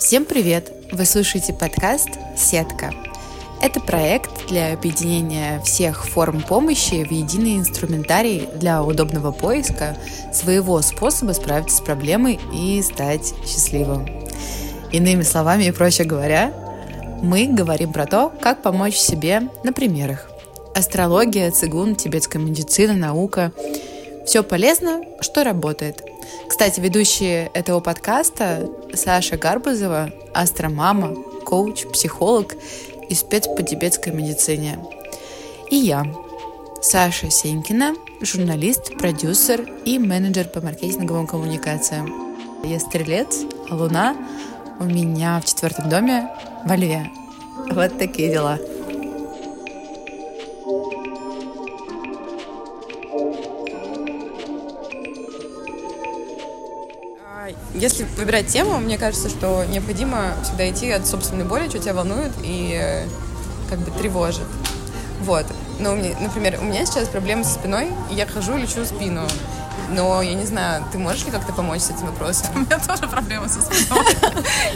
Всем привет! Вы слушаете подкаст «Сетка». Это проект для объединения всех форм помощи в единый инструментарий для удобного поиска своего способа справиться с проблемой и стать счастливым. Иными словами и проще говоря, мы говорим про то, как помочь себе на примерах. Астрология, цигун, тибетская медицина, наука – все полезно, что работает. Кстати, ведущие этого подкаста Саша Гарбузова, астромама, коуч, психолог и спец по тибетской медицине. И я, Саша Сенькина, журналист, продюсер и менеджер по маркетинговым коммуникациям. Я стрелец, а луна у меня в четвертом доме во льве. Вот такие дела. Если выбирать тему, мне кажется, что необходимо всегда идти от собственной боли, что тебя волнует и э, как бы тревожит. Вот. Ну, например, у меня сейчас проблемы со спиной, и я хожу и лечу спину. Но я не знаю, ты можешь ли как-то помочь с этим вопросом? У меня тоже проблемы со спиной.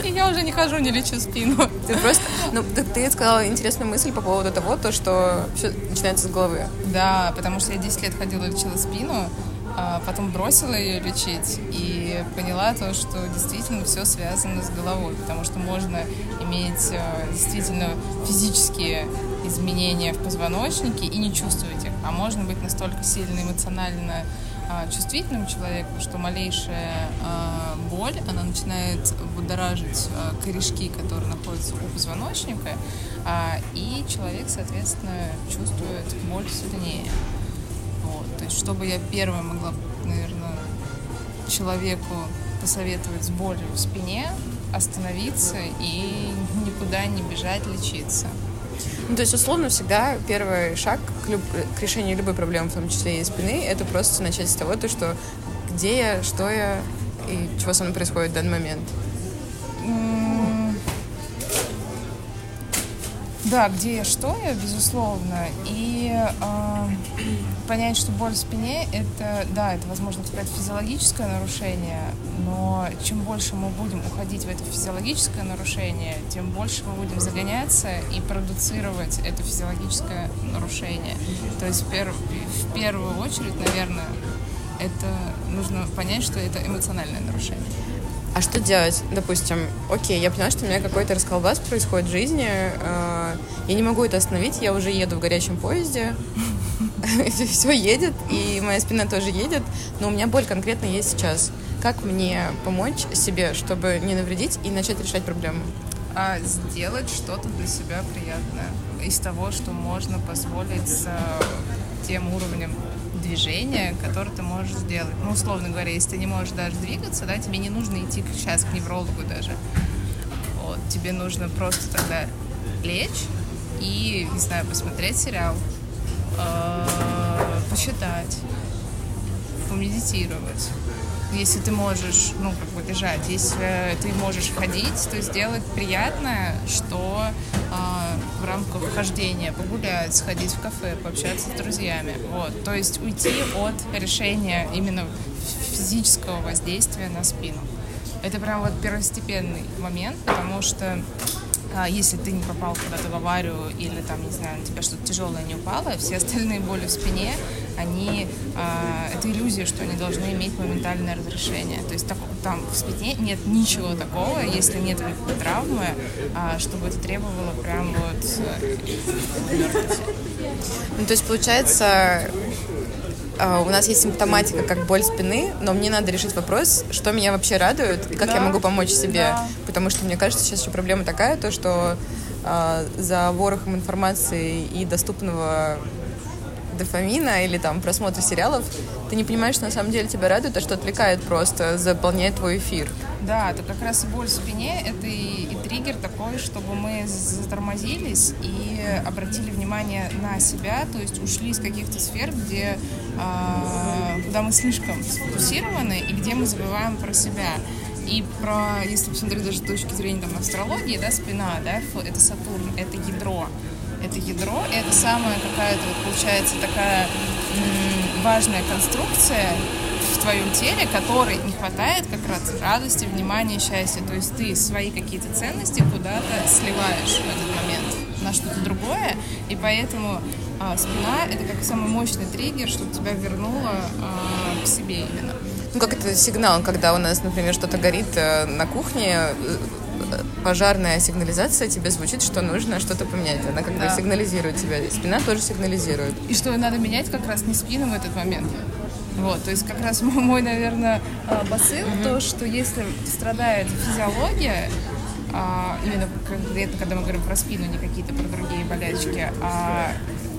И я уже не хожу, не лечу спину. Ты просто... Ну, ты, сказала интересную мысль по поводу того, то, что все начинается с головы. Да, потому что я 10 лет ходила, лечила спину, а потом бросила ее лечить и поняла то, что действительно все связано с головой, потому что можно иметь а, действительно физические изменения в позвоночнике и не чувствовать их, а можно быть настолько сильно эмоционально а, чувствительным человеком, что малейшая боль, она начинает будоражить корешки, которые находятся у позвоночника, и человек, соответственно, чувствует боль сильнее. Есть, чтобы я первая могла, наверное, человеку посоветовать с болью в спине, остановиться и никуда не бежать лечиться. Ну, то есть, условно, всегда первый шаг к, люб... к решению любой проблемы, в том числе и спины, это просто начать с того, то, что где я, что я и чего со мной происходит в данный момент. Да, где я, что я, безусловно. И э, понять, что боль в спине, это, да, это, возможно сказать, физиологическое нарушение, но чем больше мы будем уходить в это физиологическое нарушение, тем больше мы будем загоняться и продуцировать это физиологическое нарушение. То есть в, перв, в первую очередь, наверное, это нужно понять, что это эмоциональное нарушение. А что делать? Допустим, окей, я поняла, что у меня какой-то расколбас происходит в жизни, э, я не могу это остановить, я уже еду в горячем поезде, все едет, и моя спина тоже едет, но у меня боль конкретно есть сейчас. Как мне помочь себе, чтобы не навредить и начать решать проблему? А сделать что-то для себя приятное из того, что можно позволить с тем уровнем движения, которое ты можешь сделать. Ну, условно говоря, если ты не можешь даже двигаться, да, тебе не нужно идти сейчас к неврологу даже. Вот, тебе нужно просто тогда лечь и, не знаю, посмотреть сериал, э, посчитать, помедитировать. Если ты можешь, ну, как бы лежать, если ты можешь ходить, то сделать приятное, что э, в рамках хождения погулять, сходить в кафе, пообщаться с друзьями. Вот. То есть уйти от решения именно физического воздействия на спину. Это прям вот первостепенный момент, потому что если ты не попал куда-то в аварию или там, не знаю, на тебя что-то тяжелое не упало, все остальные боли в спине, они, а, это иллюзия, что они должны иметь моментальное разрешение. То есть так, там в спине нет ничего такого, если нет травмы, а, чтобы это требовало прям вот э, Ну, то есть, получается, а, у нас есть симптоматика, как боль спины, но мне надо решить вопрос, что меня вообще радует и как да. я могу помочь себе. Да. Потому что мне кажется, сейчас еще проблема такая, то что э, за ворохом информации и доступного дофамина или там просмотра сериалов, ты не понимаешь, что на самом деле тебя радует, а что отвлекает просто, заполняет твой эфир. Да, это как раз и боль в спине, это и, и триггер такой, чтобы мы затормозились и обратили внимание на себя, то есть ушли из каких-то сфер, где, куда мы слишком сфокусированы и где мы забываем про себя. И про, если посмотреть даже с точки зрения там, астрологии, да, спина, да, это Сатурн, это ядро. Это ядро, это самая какая-то, вот, получается, такая важная конструкция в твоем теле, которой не хватает как раз радости, внимания, счастья. То есть ты свои какие-то ценности куда-то сливаешь в этот момент на что-то другое, и поэтому а, спина это как самый мощный триггер, чтобы тебя вернуло а, к себе именно. Ну, как это сигнал, когда у нас, например, что-то горит э, на кухне, э, пожарная сигнализация тебе звучит, что нужно что-то поменять. Она как бы сигнализирует тебя. Спина тоже сигнализирует. И что надо менять как раз не спину в этот момент. Вот, то есть как раз мой, наверное, а, посыл, mm-hmm. то, что если страдает физиология, а, именно конкретно, когда мы говорим про спину, не какие-то про другие болячки, а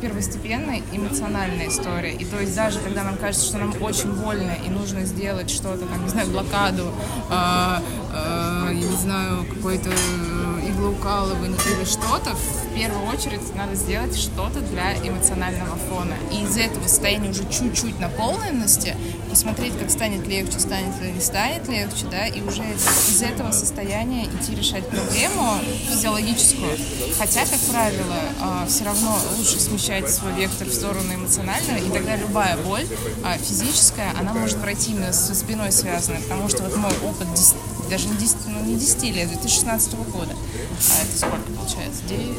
первостепенная эмоциональная история. И то есть даже когда нам кажется, что нам очень больно и нужно сделать что-то, там, не знаю, блокаду, э, э, я не знаю, какой-то иглоукалывание или что-то, в первую очередь надо сделать что-то для эмоционального фона. И из этого состояния уже чуть-чуть наполненности посмотреть, как станет легче, станет ли не станет легче, да, и уже из этого состояния идти решать проблему физиологическую. Хотя, как правило, а, все равно лучше смещать свой вектор в сторону эмоционального, и тогда любая боль а, физическая, она может пройти именно со спиной связанной, потому что вот мой опыт даже не 10, ну, не 10 лет, 2016 года. А это сколько получается? 9?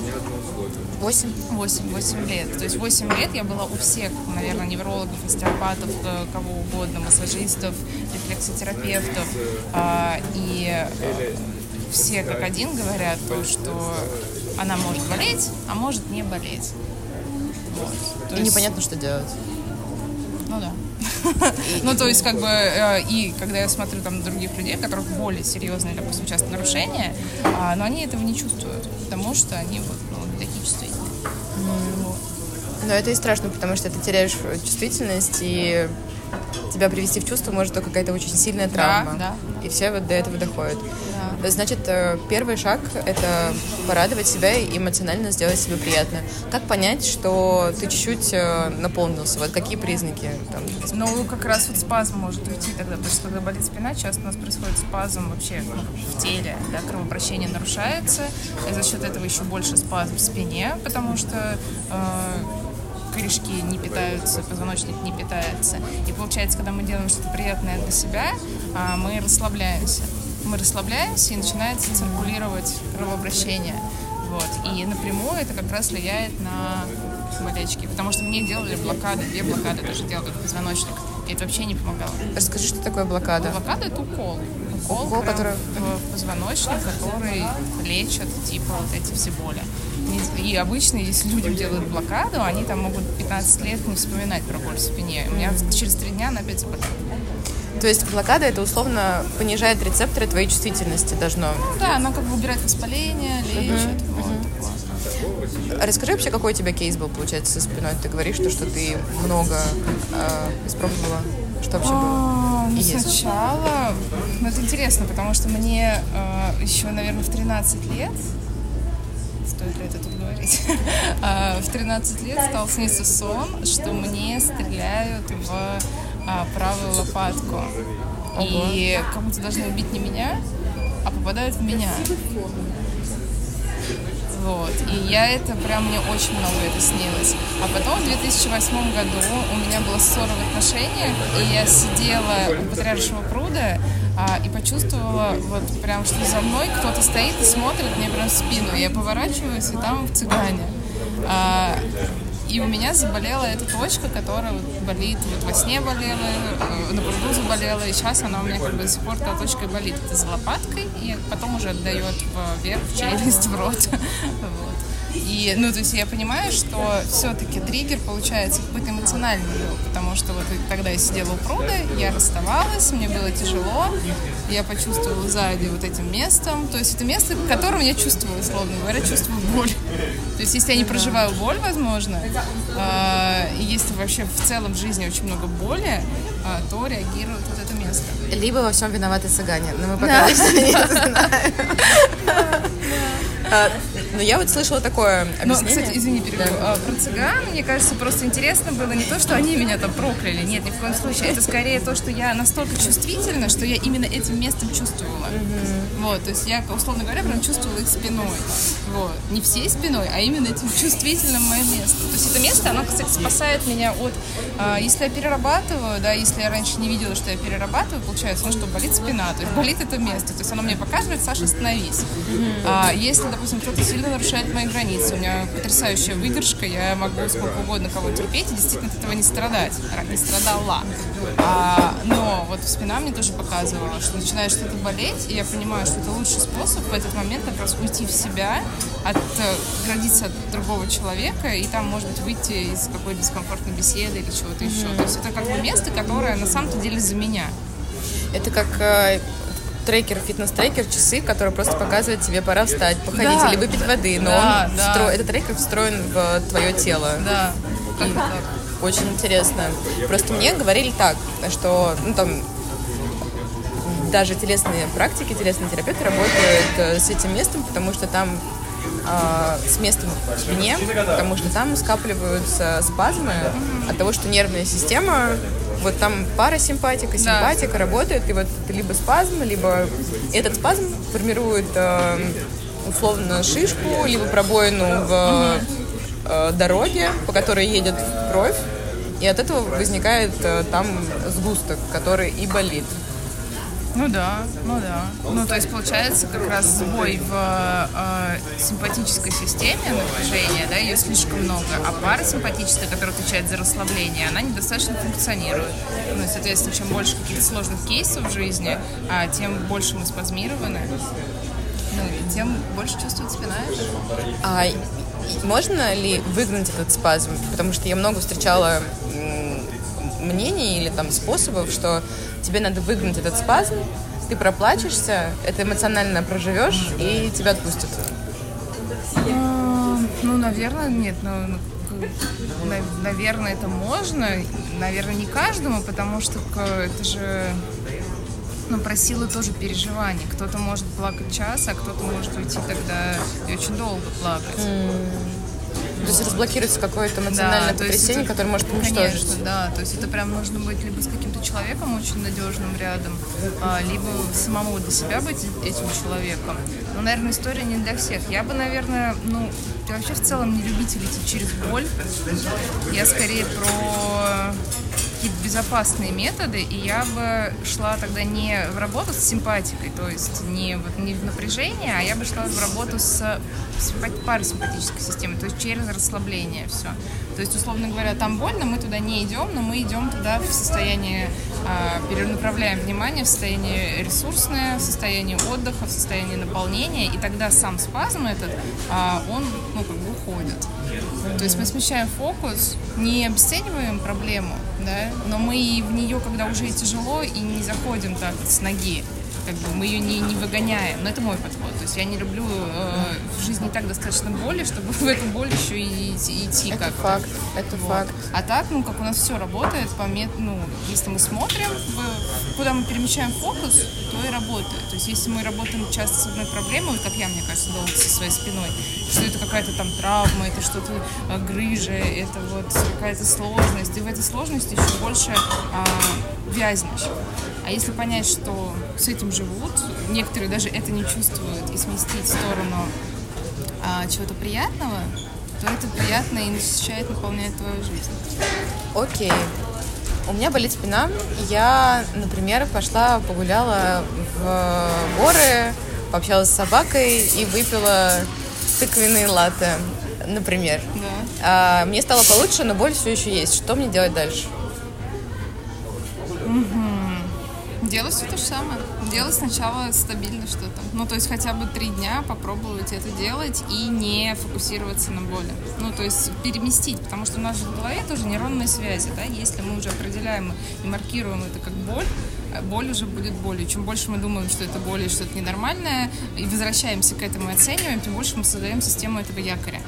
8? 8, 8 лет. То есть 8 лет я была у всех, наверное, неврологов, остеопатов, э, кого угодно, массажистов, рефлексотерапевтов. А, и э, все как один говорят то, что она может болеть, а может не болеть. Вот. То и есть... непонятно, что делать. Ну да. Ну, то есть, как бы, э, и когда я смотрю там на других людей, у которых более серьезные, допустим, часто нарушения, а, но они этого не чувствуют, потому что они вот, ну, такие чувствительные. Но это и страшно, потому что ты теряешь чувствительность, и тебя привести в чувство может только какая-то очень сильная травма. Да, да. И все вот до этого доходят. Да. Значит, э, первый шаг — это порадовать себя и эмоционально сделать себе приятно. Как понять, что ты чуть-чуть э, наполнился? Вот какие признаки? Там, ну, как раз вот спазм может уйти тогда, потому что когда болит спина, часто у нас происходит спазм вообще в теле, да, кровообращение нарушается, и за счет этого еще больше спазм в спине, потому что э, корешки не питаются, позвоночник не питается. И получается, когда мы делаем что-то приятное для себя, а, мы расслабляемся. Мы расслабляемся, и начинается циркулировать кровообращение. Вот. И напрямую это как раз влияет на болячки. Потому что мне делали блокады, две блокады даже делали позвоночник. И это вообще не помогало. Расскажи, что такое блокада? Блокада — это укол. Укол, укол который... в позвоночник, который лечит типа вот эти все боли. И обычно, если людям делают блокаду, они там могут 15 лет не вспоминать про боль в спине. У меня через три дня она опять заболела. То есть блокада это условно понижает рецепторы твоей чувствительности должно. Ну, да, она как бы убирает воспаление, лечит. Uh-huh, вот. Расскажи вообще, какой у тебя кейс был, получается, со спиной? Ты говоришь, что, что ты много э, испробовала. Что вообще было? А, ну, сначала, ну это интересно, потому что мне э, еще, наверное, в 13 лет стоит ли это тут говорить, а, в 13 лет стал сниться сон, что мне стреляют в а, правую лопатку. И как будто должны убить не меня, а попадают в меня. Вот. И я это прям, мне очень много это снилось. А потом в 2008 году у меня была ссора в отношениях, и я сидела у Патриаршего пруда а, и почувствовала вот прям, что за мной кто-то стоит и смотрит мне прям в спину. Я поворачиваюсь, и там в цыгане. А, и у меня заболела эта точка, которая вот болит, вот во сне болела, э, на пруду заболела, и сейчас она у меня как бы до сих пор эта точка болит. Это за лопаткой, и потом уже отдает вверх, в челюсть, в рот. И, ну, то есть я понимаю, что все-таки триггер получается какой-то эмоциональный был, потому что вот когда я сидела у пруда, я расставалась, мне было тяжело, я почувствовала сзади вот этим местом, то есть это место, которым я чувствую, условно говоря, чувствую боль. То есть если я не проживаю боль, возможно, э, и если вообще в целом в жизни очень много боли, э, то реагирует вот это место. Либо во всем виноваты цыгане, но мы пока да. не знаем. Но я вот слышала такое Но, объяснение. кстати, извини, перебью. Да. А, Про цыган, мне кажется, просто интересно было не то, что они меня там прокляли. Нет, ни в коем случае. Это скорее то, что я настолько чувствительна, что я именно этим местом чувствовала. Вот, то есть я, условно говоря, прям чувствовала их спиной. Вот. Не всей спиной, а именно этим чувствительным мое место. То есть это место, оно, кстати, спасает меня от... а, если я перерабатываю, да, если я раньше не видела, что я перерабатываю, получается, ну что, болит спина, то есть болит это место. То есть оно мне показывает, Саша, остановись. А, если, допустим, кто-то сильно нарушает мои границы, у меня потрясающая выдержка, я могу сколько угодно кого терпеть и действительно от этого не страдать. Ра- Не страдала. А, но вот спина мне тоже показывала, что начинает что-то болеть, и я понимаю, что это лучший способ в этот момент как раз уйти в себя, отградиться от другого человека, и там, может быть, выйти из какой-то дискомфортной беседы или чего-то еще. То есть это как бы место, которое на самом-то деле за меня. Это как э, трекер, фитнес-трекер, часы, которые просто показывают тебе, пора встать, походить Да. или выпить воды. Но Да, он да. встро- этот трекер встроен в твое тело. Да, так. Очень интересно. Просто мне говорили так, что ну, там даже телесные практики, телесные терапевты работают э, с этим местом, потому что там а, с местом в спине, потому что там скапливаются спазмы от того, что нервная система, вот там парасимпатика, симпатика работает, и вот либо спазм, либо этот спазм формирует э, условно шишку, либо пробоину в э, дороге, по которой едет кровь, и от этого возникает э, там сгусток, который и болит. Ну да, ну да. Ну то есть получается как раз сбой в э, симпатической системе напряжения, да, ее слишком много, а парасимпатическая, которая отвечает за расслабление, она недостаточно функционирует. Ну и, соответственно, чем больше каких-то сложных кейсов в жизни, а, тем больше мы спазмированы, ну и тем больше чувствует спина. А можно ли выгнать этот спазм? Потому что я много встречала мнений или там способов, что тебе надо выгнать этот спазм, ты проплачешься, это эмоционально проживешь и тебя отпустят. А, Ну, наверное, нет, ну, ну, наверное, это можно, наверное, не каждому, потому что это же, ну, про силу тоже переживаний. Кто-то может плакать час, а кто-то может уйти тогда и очень долго плакать. То есть разблокируется какое-то эмоциональное есть потрясение, это- которое может уничтожить. Конечно, да. То есть это прям нужно быть либо с каким-то человеком очень надежным рядом, а, либо самому для себя быть этим человеком. Но, наверное, история не для всех. Я бы, наверное, ну, я вообще в целом не любитель идти через боль. Я скорее про безопасные методы, и я бы шла тогда не в работу с симпатикой, то есть не, вот, не в напряжение, а я бы шла в работу с симпати- парасимпатической системой, то есть через расслабление все. То есть, условно говоря, там больно, мы туда не идем, но мы идем туда в состоянии, а, перенаправляем внимание в состояние ресурсное, в состояние отдыха, в состояние наполнения, и тогда сам спазм этот, а, он, ну, как бы уходит. То есть мы смещаем фокус, не обесцениваем проблему, да, но мы и в нее, когда уже тяжело, и не заходим так с ноги. Как бы мы ее не, не выгоняем. Но это мой подход. То есть я не люблю э, в жизни и так достаточно боли, чтобы в эту боль еще и идти, идти Это как-то. факт, это Вот. факт. А так, ну, как у нас все работает, по мет... ну, если мы смотрим, в- куда мы перемещаем фокус, то и работает. То есть, если мы работаем часто с одной проблемой, вот как я, мне кажется, долго со своей спиной, что это какая-то там травма, это что-то э, грыжа, это вот какая-то сложность, и в этой сложности еще больше а, вязнешь. А если понять, что с этим живут, некоторые даже это не чувствуют, и сместить в сторону а, чего-то приятного, то это приятно и насыщает, наполняет твою жизнь. Окей. У меня болит спина. Я, например, пошла погуляла в горы, пообщалась с собакой и выпила тыквенные латте, например. Да. А, мне стало получше, но боль все еще есть. Что мне делать дальше? Делать все то же самое. Делать сначала стабильно что-то. Ну, то есть хотя бы три дня попробовать это делать и не фокусироваться на боли. Ну, то есть переместить, потому что у нас же в голове тоже нейронные связи, да, если мы уже определяем и маркируем это как боль, э, боль уже будет болью. Чем больше мы думаем, что это боль и что-то ненормальное, и возвращаемся к этому и оцениваем, тем больше мы создаем систему этого якоря.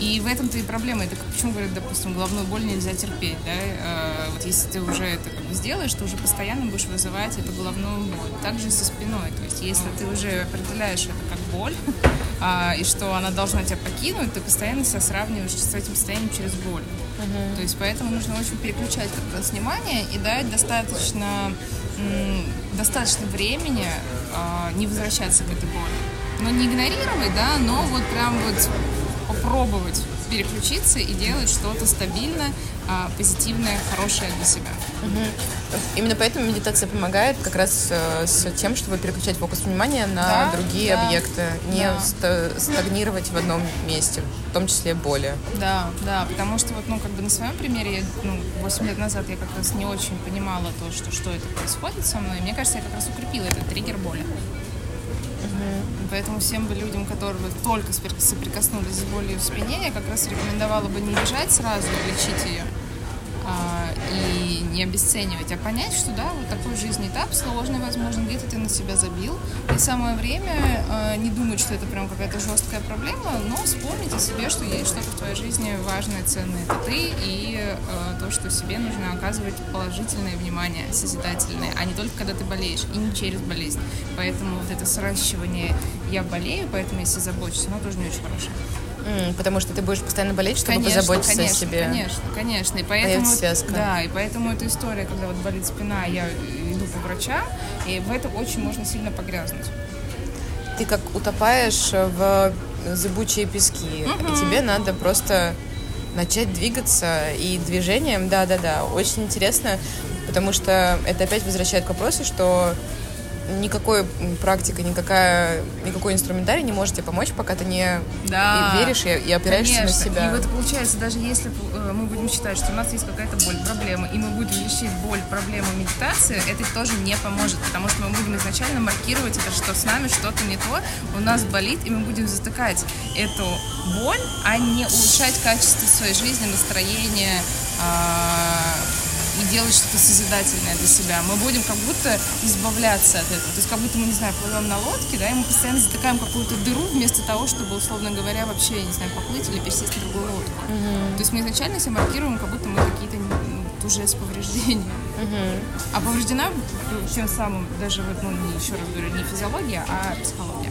И в этом-то и проблема. Это почему говорят, допустим, головную боль нельзя терпеть, да? Э, вот если ты уже это как бы сделаешь, то уже постоянно будешь вызывать эту головную боль. Также и со спиной. То есть если ты уже определяешь это как боль, а, и что она должна тебя покинуть, ты постоянно себя сравниваешь с этим состоянием через боль. Uh-huh. То есть поэтому нужно очень переключать как раз внимание и дать достаточно, достаточно времени а, не возвращаться к этой боли. Но не игнорировать, да, но вот прям вот попробовать переключиться и делать что-то стабильное, а, позитивное, хорошее для себя. Угу. Именно поэтому медитация помогает как раз э, с тем, чтобы переключать фокус внимания на да, другие да, объекты, не да. стагнировать в одном месте, в том числе боли. Да, да, потому что вот, ну, как бы на своем примере, ну, 8 лет назад я как раз не очень понимала то, что, что это происходит со мной. Мне кажется, я как раз укрепила этот триггер боли. Поэтому всем бы людям, которые только соприкоснулись с болью в спине, я как раз рекомендовала бы не бежать сразу, лечить ее, и не обесценивать, а понять, что да, вот такой жизненный этап сложный, возможно, где-то ты на себя забил. И самое время э, не думать, что это прям какая-то жесткая проблема, но вспомнить о себе, что есть что-то в твоей жизни важное, ценное. Это ты и э, то, что себе нужно оказывать положительное внимание, созидательное, а не только когда ты болеешь, и не через болезнь. Поэтому вот это сращивание «я болею, поэтому я себе забочусь», оно тоже не очень хорошее. Mm, потому что ты будешь постоянно болеть, чтобы конечно, позаботиться конечно, о себе. Конечно, конечно. И поэтому, связка. Да, и поэтому эта история, когда вот болит спина, я иду по врачам, и в это очень можно сильно погрязнуть. Ты как утопаешь в зыбучие пески, mm-hmm. и тебе надо просто начать двигаться и движением, да-да-да, очень интересно, потому что это опять возвращает к вопросу, что никакой практика, никакая, никакой инструментарий не может тебе помочь, пока ты не да. и веришь и, и опираешься Конечно. на себя. И вот получается, даже если э, мы будем считать, что у нас есть какая-то боль, проблема, и мы будем лечить боль, проблему медитации, это тоже не поможет, потому что мы будем изначально маркировать это, что с нами что-то не то, у нас болит, и мы будем затыкать эту боль, а не улучшать качество своей жизни, настроение, а, и делать что-то созидательное для себя. Мы будем как будто избавляться от этого. То есть как будто мы, не знаю, плывем на лодке, да, и мы постоянно затыкаем какую-то дыру вместо того, чтобы, условно говоря, вообще, я не знаю, поплыть или пересесть на другую лодку. Mm-hmm. То есть мы изначально себя маркируем, как будто мы какие-то ну, уже с повреждением. Mm-hmm. А повреждена тем самым даже вот, ну, еще раз говорю, не физиология, а психология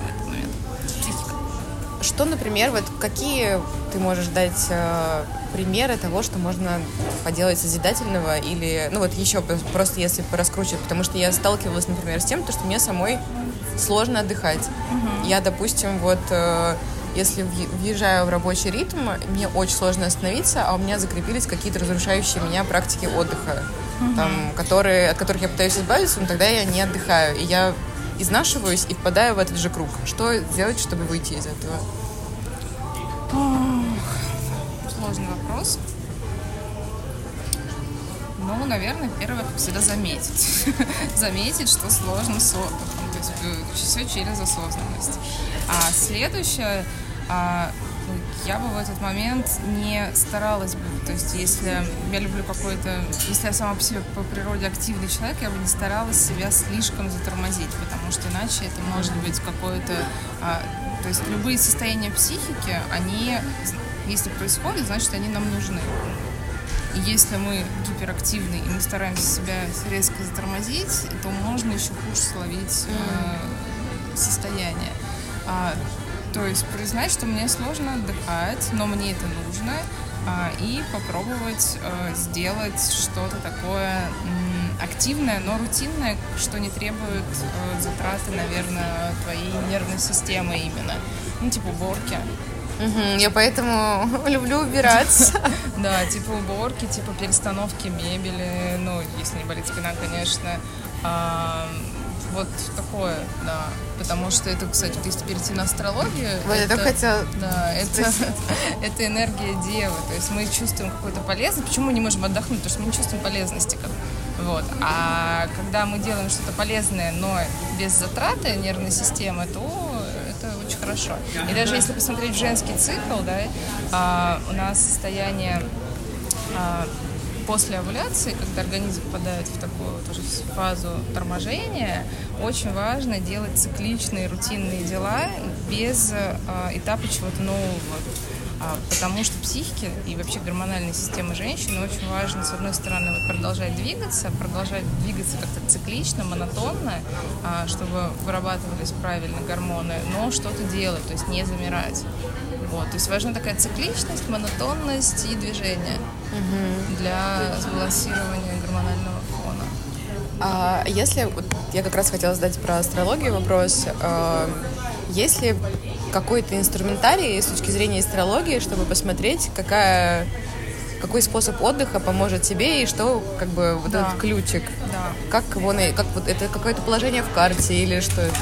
Что, например, вот какие ты можешь дать э, примеры того, что можно поделать созидательного или, ну вот еще просто если раскручивать, потому что я сталкивалась, например, с тем, что мне самой сложно отдыхать. Угу. Я, допустим, вот э, если въезжаю в рабочий ритм, мне очень сложно остановиться, а у меня закрепились какие-то разрушающие меня практики отдыха, угу. там, которые, от которых я пытаюсь избавиться, но тогда я не отдыхаю. И я изнашиваюсь и впадаю в этот же круг. Что сделать, чтобы выйти из этого? Сложный вопрос. Ну, наверное, первое, как всегда, заметить. заметить, что сложно с отдыхом. То есть э, все через осознанность. А следующее, а, я бы в этот момент не старалась бы, то есть если я люблю какой-то, если я сама по себе по природе активный человек, я бы не старалась себя слишком затормозить, потому что иначе это может быть какое-то, а, то есть любые состояния психики, они если происходит, значит, они нам нужны. И если мы гиперактивны и мы стараемся себя резко затормозить, то можно еще хуже словить э, состояние. То есть признать, что мне сложно отдыхать, но мне это нужно, а, и попробовать а, сделать что-то такое активное, но рутинное, что не требует а, затраты, наверное, твоей нервной системы именно. Ну, типа уборки. Угу, я поэтому люблю убираться. Да, типа уборки, типа перестановки мебели, ну, если не болит спина, конечно. Вот такое, да. Потому что это, кстати, если перейти на астрологию... Вот это, я хотела... Да, это, это энергия Девы. То есть мы чувствуем какую-то полезность. Почему мы не можем отдохнуть? Потому что мы не чувствуем полезности. Как... Вот. А когда мы делаем что-то полезное, но без затраты нервной системы, то очень хорошо. И даже если посмотреть женский цикл, да, а, у нас состояние а, после овуляции, когда организм попадает в такую тоже фазу торможения, очень важно делать цикличные, рутинные дела без а, этапа чего-то нового. А, потому что психике и вообще гормональной системы женщины очень важно, с одной стороны, вот продолжать двигаться, продолжать двигаться как-то циклично, монотонно, а, чтобы вырабатывались правильно гормоны, но что-то делать, то есть не замирать. Вот, то есть важна такая цикличность, монотонность и движение угу. для сбалансирования гормонального фона. А если, вот я как раз хотела задать про астрологию вопрос, э, есть ли какой-то инструментарий с точки зрения астрологии, чтобы посмотреть, какая какой способ отдыха поможет тебе и что как бы вот да. этот ключик да. как его как вот это какое-то положение в карте или что это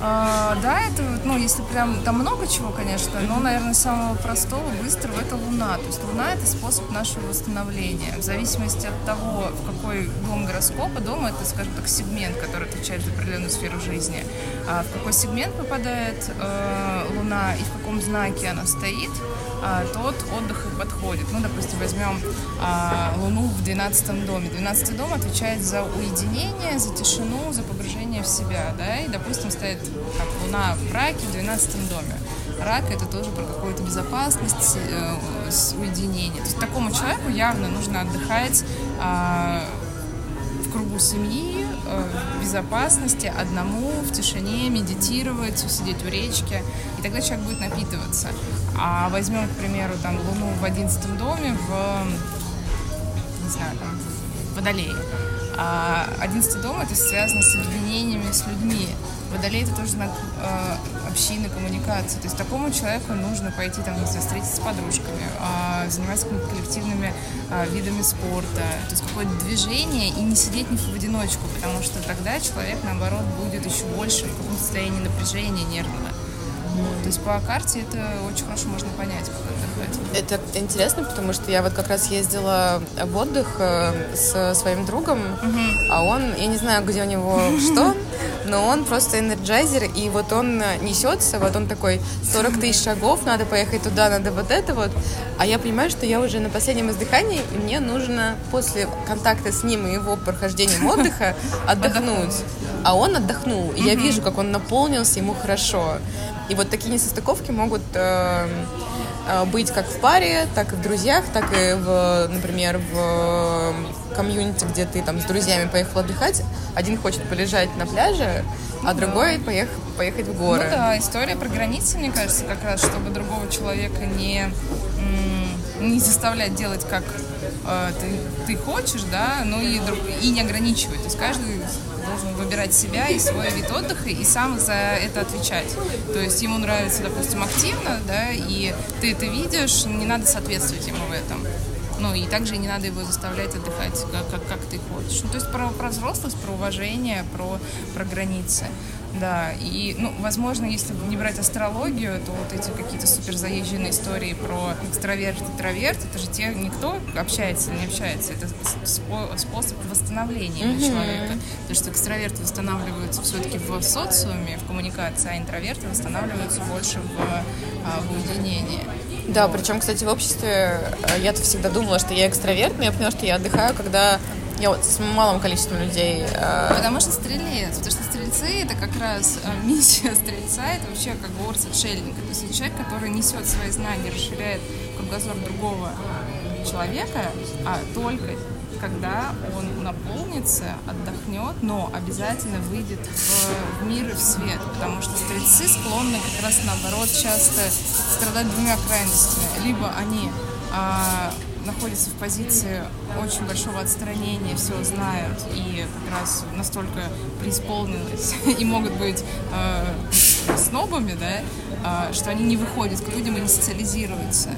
а, да, это, ну, если прям, там много чего, конечно, но, наверное, самого простого, быстрого, это Луна. То есть Луна — это способ нашего восстановления. В зависимости от того, в какой дом гороскопа, дом — это, скажем так, сегмент, который отвечает за определенную сферу жизни. А в какой сегмент попадает э, Луна и в каком знаке она стоит, а, тот отдых и подходит. Ну, допустим, возьмем а, Луну в 12 доме. 12 дом отвечает за уединение, за тишину, за погружение в себя, да, и, допустим, стоит как Луна в раке в 12 доме. Рак это тоже про какую-то безопасность, э, уединение. То есть такому человеку явно нужно отдыхать э, в кругу семьи, э, в безопасности, одному, в тишине, медитировать, сидеть у речки, и тогда человек будет напитываться. А возьмем, к примеру, там Луну в одиннадцатом доме в, не знаю, там, в Водолее. А одиннадцатый дом это связано с объединениями с людьми. Водолей это тоже знак э, общины, коммуникации. То есть такому человеку нужно пойти там, не встретиться с подружками, э, заниматься коллективными э, видами спорта, то есть какое-то движение и не сидеть в одиночку, потому что тогда человек, наоборот, будет еще больше в каком-то состоянии напряжения нервного. Вот, то есть по карте это очень хорошо можно понять, как отдыхать. Это интересно, потому что я вот как раз ездила в отдых э, со своим другом, угу. а он, я не знаю, где у него что, но он просто энерджайзер, и вот он несется, вот он такой 40 тысяч шагов, надо поехать туда, надо вот это вот, а я понимаю, что я уже на последнем издыхании, и мне нужно после контакта с ним и его прохождением отдыха отдохнуть. А он отдохнул, и я вижу, как он наполнился, ему хорошо. И вот такие несостыковки могут э, э, быть как в паре, так и в друзьях, так и, в, например, в комьюнити, где ты там с друзьями поехал отдыхать. Один хочет полежать на пляже, а ну, другой поех, поехать в горы. Ну да, история про границы, мне кажется, как раз, чтобы другого человека не, не заставлять делать, как э, ты, ты хочешь, да, но и, и не ограничивать. То есть каждый должен выбирать себя и свой вид отдыха и сам за это отвечать. То есть ему нравится, допустим, активно, да, и ты это видишь, не надо соответствовать ему в этом. Ну, и также не надо его заставлять отдыхать, как, как, как ты хочешь. Ну, то есть про, про взрослость, про уважение, про, про границы. Да, и, ну, возможно, если не брать астрологию, то вот эти какие-то супер заезженные истории про экстраверт, интроверт, это же те, никто общается или не общается, это способ восстановления mm-hmm. человека. Потому что экстраверты восстанавливаются все-таки в социуме, в коммуникации, а интроверты восстанавливаются больше в, а, в уединении. Да, причем, кстати, в обществе э, я-то всегда думала, что я экстраверт, но я поняла, что я отдыхаю, когда я вот с малым количеством людей. Э... Потому что стрелец, потому что стрельцы это как раз э, миссия стрельца, это вообще как бы орс отшельника. То есть человек, который несет свои знания, расширяет кругозор другого человека, а только когда он наполнится, отдохнет, но обязательно выйдет в, мир и в свет, потому что стрельцы склонны как раз наоборот часто страдать двумя крайностями. Либо они а, находятся в позиции очень большого отстранения, все знают и как раз настолько преисполнились и могут быть э, снобами, да, э, что они не выходят к людям и не социализируются.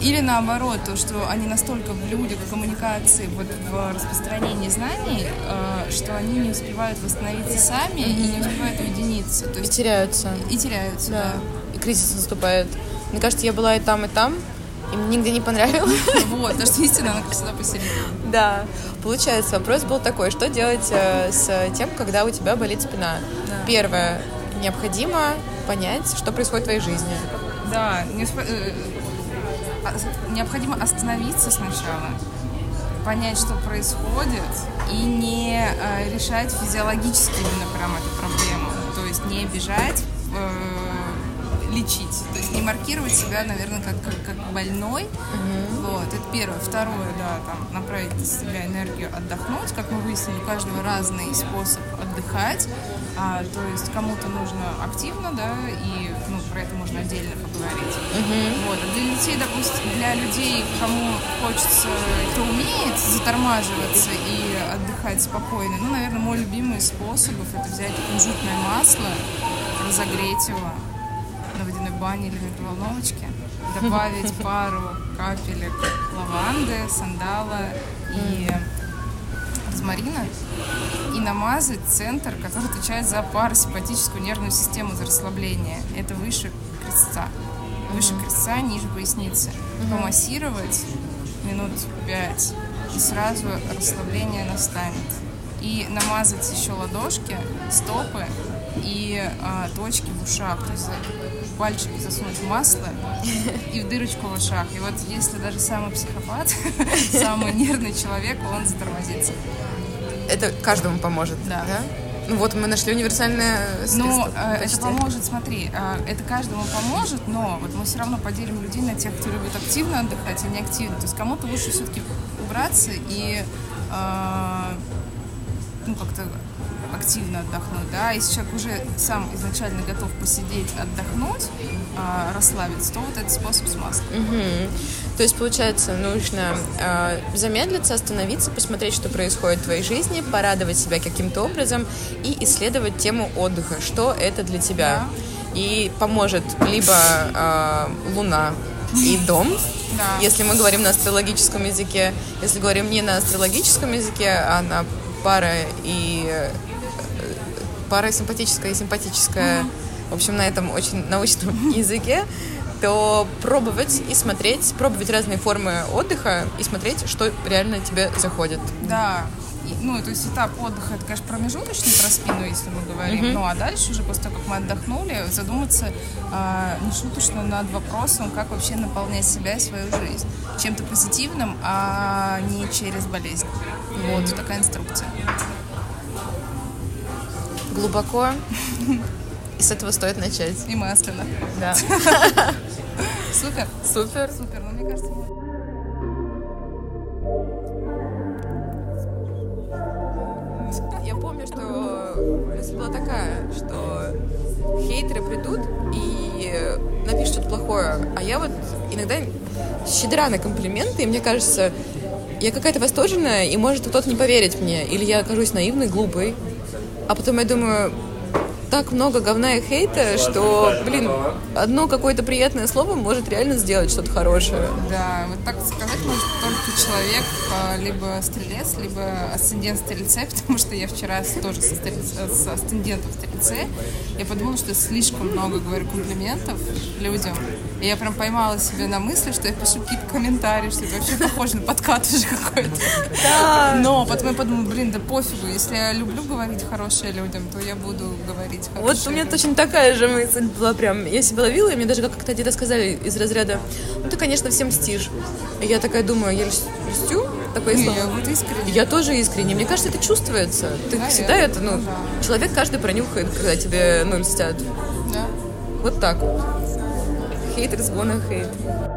Или наоборот, то, что они настолько в людях, в коммуникации, вот в распространении знаний, э, что они не успевают восстановиться сами mm-hmm. и не успевают уединиться. То есть, и теряются. И теряются, да. да. И кризис наступает. Мне кажется, я была и там, и там, и мне нигде не понравилось. Вот, потому что истина, она всегда посередине. Да. Получается, вопрос был такой, что делать э, с тем, когда у тебя болит спина? Да. Первое, необходимо понять, что происходит в твоей жизни. Да, не, э, необходимо остановиться сначала, понять, что происходит, и не э, решать физиологически именно прям эту проблему. То есть не бежать, э, лечить. То есть не маркировать себя, наверное, как, как, как больной. Угу. Вот, это первое. Второе, да, там, направить на себя энергию отдохнуть. Как мы выяснили, у каждого разный способ отдыхать. А, то есть кому-то нужно активно, да, и ну, про это можно отдельно поговорить. Uh-huh. Вот. А для детей, допустим, для людей, кому хочется, кто умеет затормаживаться и отдыхать спокойно, ну, наверное, мой любимый способ это взять кунжутное масло, разогреть его на водяной бане или микроволновочке, добавить пару капелек лаванды, сандала и розмарина и намазать центр, который отвечает за парасимпатическую нервную систему, за расслабление. Это выше крестца. Выше mm-hmm. крестца, ниже поясницы. Mm-hmm. Помассировать минут пять, и сразу расслабление настанет. И намазать еще ладошки, стопы и а, точки в ушах. То есть пальчик засунуть в масло и в дырочку в ушах. И вот если даже самый психопат, самый нервный человек, он затормозится. Это каждому поможет, да? да? Ну вот мы нашли универсальное средство. Ну, это поможет, смотри, э, это каждому поможет, но вот мы все равно поделим людей на тех, кто любит активно отдыхать, а не активно. То есть кому-то лучше все-таки убраться и э, ну, как-то активно отдохнуть, да, если человек уже сам изначально готов посидеть, отдохнуть, э, расслабиться, то вот этот способ с маслом. Угу. То есть, получается, нужно э, замедлиться, остановиться, посмотреть, что происходит в твоей жизни, порадовать себя каким-то образом и исследовать тему отдыха, что это для тебя. Да. И поможет либо э, Луна, и дом, да. если мы говорим на астрологическом языке. Если говорим не на астрологическом языке, а на пара и парасимпатическое и симпатическое, в общем, на этом очень научном языке, то пробовать и смотреть, пробовать разные формы отдыха и смотреть, что реально тебе заходит. Да, ну, то есть этап отдыха, это, конечно, промежуточный про спину, если мы говорим. Mm-hmm. Ну, а дальше уже, после того, как мы отдохнули, задуматься э, нешуточно над вопросом, как вообще наполнять себя и свою жизнь. Чем-то позитивным, а не через болезнь. Mm-hmm. Вот такая инструкция глубоко. И с этого стоит начать. И масляно. Да. Супер. Супер. Супер. Ну, мне кажется, Я помню, что мысль была такая, что хейтеры придут и напишут что-то плохое, а я вот иногда щедра на комплименты, и мне кажется, я какая-то восторженная, и может кто-то не поверить мне, или я окажусь наивной, глупой, а потом я думаю, так много говна и хейта, что, блин, одно какое-то приятное слово может реально сделать что-то хорошее. Да, вот так сказать может только человек, а, либо стрелец, либо асцендент стрельце, потому что я вчера тоже со, стрельц, с асцендентом стрельце, я подумала, что я слишком много говорю комплиментов людям, и я прям поймала себя на мысли, что я пишу какие-то комментарии, что это вообще похоже на подкат уже какой-то. Но потом я подумала, блин, да пофигу, если я люблю говорить хорошее людям, то я буду говорить хорошее. Вот у меня точно такая же мысль была прям. Я себя ловила, и мне даже как-то где-то сказали из разряда, ну ты, конечно, всем мстишь. И я такая думаю, я мстю? Такое Не, я вот искренне. Я тоже искренне. Мне кажется, это чувствуется. Ты да, всегда это, ну, да. человек каждый пронюхает, когда тебе, ну, льстят. Да. Вот так haters gonna hate.